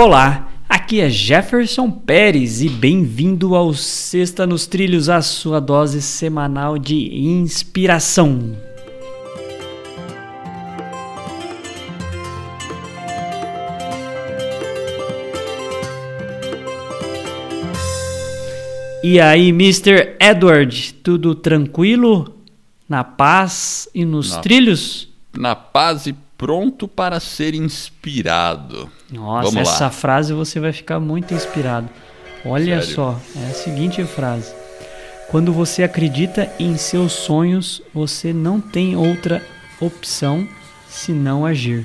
Olá, aqui é Jefferson Pérez e bem-vindo ao Sexta nos Trilhos, a sua dose semanal de inspiração. E aí, Mr. Edward, tudo tranquilo? Na paz e nos Na- trilhos? Na paz e pronto para ser inspirado. Nossa, essa frase você vai ficar muito inspirado. Olha Sério? só, é a seguinte frase: Quando você acredita em seus sonhos, você não tem outra opção senão agir.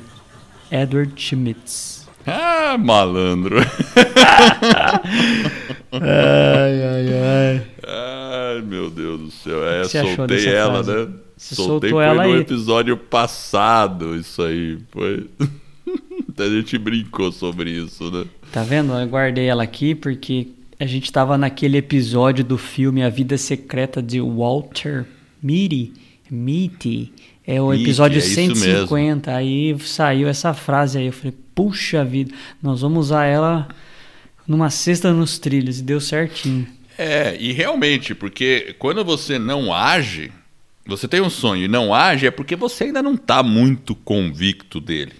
Edward Schmitz. Ah, malandro. Ai, ai, ai. Ai, meu Deus do céu. É, soltei ela, frase? né? Você soltei soltou foi no aí. episódio passado, isso aí. Foi. a gente brincou sobre isso, né? Tá vendo? Eu guardei ela aqui porque a gente tava naquele episódio do filme A Vida Secreta de Walter Mitty. Mitty. É o Mitty, episódio é isso 150. Aí saiu essa frase aí. Eu falei, puxa vida, nós vamos usar ela numa cesta nos trilhos. E deu certinho. É, e realmente, porque quando você não age, você tem um sonho e não age, é porque você ainda não está muito convicto dele.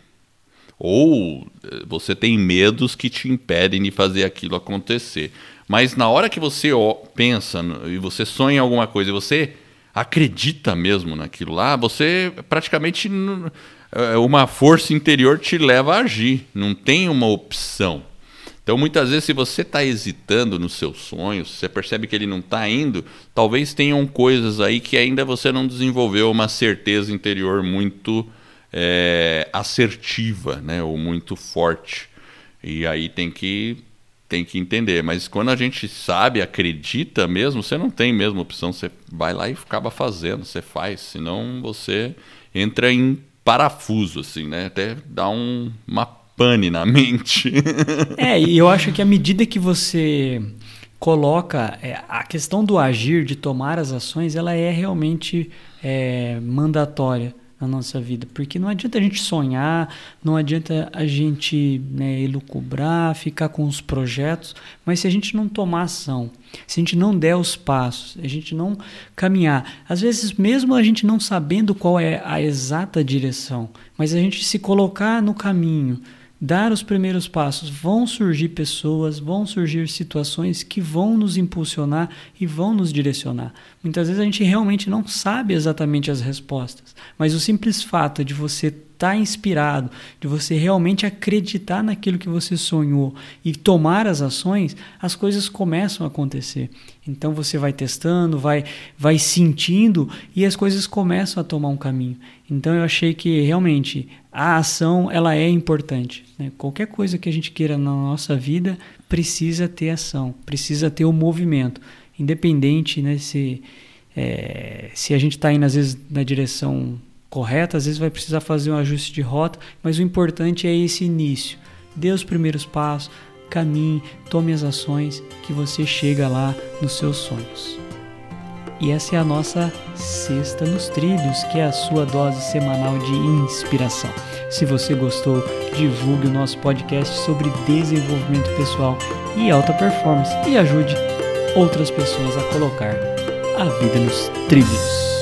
Ou eh, você tem medos que te impedem de fazer aquilo acontecer. Mas na hora que você pensa e você sonha em alguma coisa e você acredita mesmo naquilo lá, você praticamente. eh, Uma força interior te leva a agir. Não tem uma opção. Então, muitas vezes, se você está hesitando nos seus sonhos, você percebe que ele não está indo, talvez tenham coisas aí que ainda você não desenvolveu uma certeza interior muito é, assertiva, né? Ou muito forte. E aí tem que, tem que entender. Mas quando a gente sabe, acredita mesmo, você não tem mesmo opção. Você vai lá e acaba fazendo, você faz. Senão você entra em parafuso, assim, né? Até dá um, uma pane na mente. É, e eu acho que à medida que você coloca é, a questão do agir, de tomar as ações, ela é realmente é, mandatória na nossa vida, porque não adianta a gente sonhar, não adianta a gente né, elucubrar, ficar com os projetos, mas se a gente não tomar ação, se a gente não der os passos, a gente não caminhar, às vezes mesmo a gente não sabendo qual é a exata direção, mas a gente se colocar no caminho, dar os primeiros passos, vão surgir pessoas, vão surgir situações que vão nos impulsionar e vão nos direcionar. Muitas vezes a gente realmente não sabe exatamente as respostas, mas o simples fato de você estar inspirado, de você realmente acreditar naquilo que você sonhou e tomar as ações, as coisas começam a acontecer. Então você vai testando, vai, vai sentindo e as coisas começam a tomar um caminho. Então eu achei que realmente a ação ela é importante. né? Qualquer coisa que a gente queira na nossa vida precisa ter ação, precisa ter o movimento, independente né, se, é, se a gente está indo às vezes na direção correta, às vezes vai precisar fazer um ajuste de rota, mas o importante é esse início. Dê os primeiros passos, caminhe, tome as ações que você chega lá nos seus sonhos. E essa é a nossa Sexta nos Trilhos, que é a sua dose semanal de inspiração. Se você gostou, divulgue o nosso podcast sobre desenvolvimento pessoal e alta performance e ajude outras pessoas a colocar a vida nos trilhos.